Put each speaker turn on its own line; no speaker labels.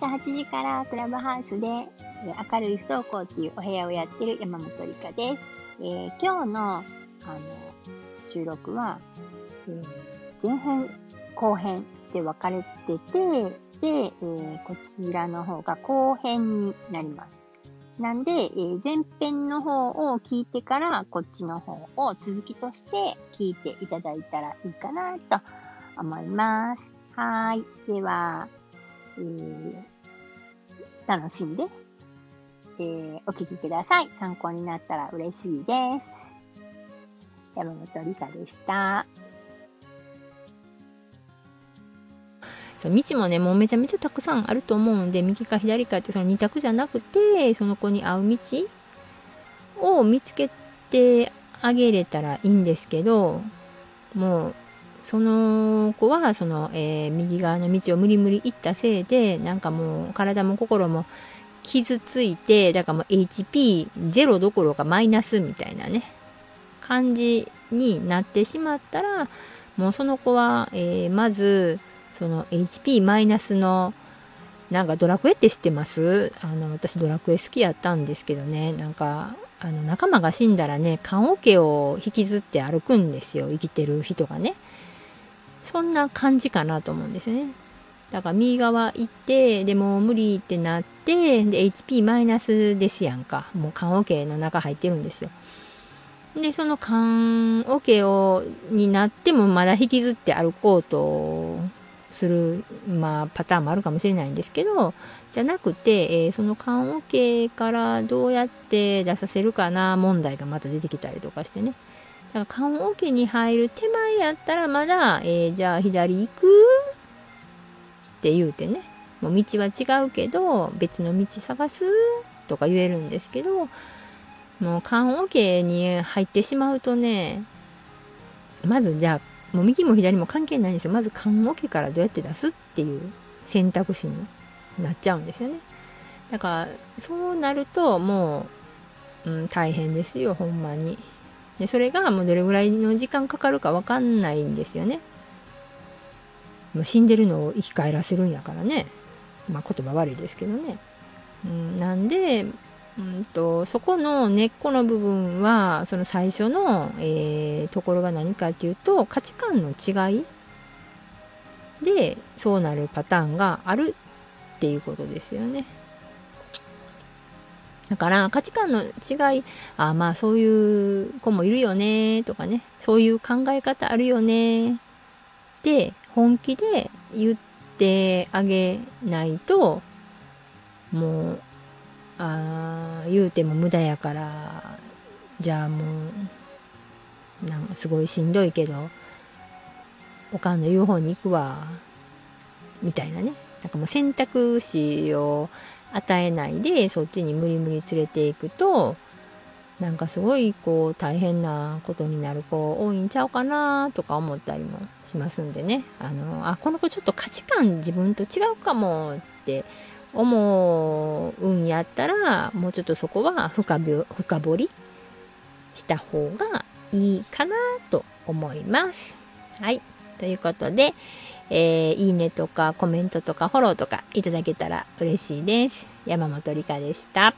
朝8時からクラブハウスで、明るい不登校っていうお部屋をやってる山本理香です。えー、今日のあの収録は、えー、前編後編で分かれてて、で、えー、こちらの方が後編になります。なんで、えー、前編の方を聞いてから、こっちの方を続きとして聞いていただいたらいいかなと思います。はい。では、えー、楽しんで、えー、お聞きください。参考になったら嬉しいです。山本理沙でした。
道もね、もうめちゃめちゃたくさんあると思うんで、右か左かってその2択じゃなくて、その子に合う道を見つけてあげれたらいいんですけど、もう、その子は、その、えー、右側の道を無理無理行ったせいで、なんかもう体も心も傷ついて、だからもう HP0 どころかマイナスみたいなね、感じになってしまったら、もうその子は、えー、まず、その HP マイナスの、なんかドラクエって知ってます？あの、私ドラクエ好きやったんですけどね、なんか、あの、仲間が死んだらね、棺桶を引きずって歩くんですよ、生きてる人がね。そんな感じかなと思うんですよね。だから右側行って、でも無理ってなって、で、HP マイナスですやんか。もう棺桶の中入ってるんですよ。で、その棺桶を、になってもまだ引きずって歩こうとする、まあ、パターンもあるかもしれないんですけど、じゃなくて、えー、その棺桶からどうやって出させるかな問題がまた出てきたりとかしてね。だから棺桶に入る手前やったらまだ、えー、じゃあ左行くって言うてね。もう道は違うけど、別の道探すとか言えるんですけど、もう棺桶に入ってしまうとね、まずじゃあ、もう右も左も関係ないんですよ。まず棺桶からどうやって出すっていう選択肢になっちゃうんですよね。だから、そうなるともう、うん、大変ですよ、ほんまに。で、それがもうどれぐらいの時間かかるかわかんないんですよね。もう死んでるのを生き返らせるんやからね。まあ言葉悪いですけどね。うん、なんで、うんと、そこの根っこの部分は、その最初の、えー、ところが何かっていうと、価値観の違いで、そうなるパターンがあるっていうことですよね。だから価値観の違い、あまあそういう子もいるよねとかね、そういう考え方あるよねって本気で言ってあげないと、もう、あ言うても無駄やから、じゃあもう、なんかすごいしんどいけど、おかんの言う方に行くわ、みたいなね。なんかもう選択肢を与えないでそっちに無理無理連れていくとなんかすごいこう大変なことになる子多いんちゃうかなとか思ったりもしますんでねあのあこの子ちょっと価値観自分と違うかもって思運やったらもうちょっとそこは深深掘りした方がいいかなと思います。はい。ということで、えー、いいねとかコメントとかフォローとかいただけたら嬉しいです。山本理香でした。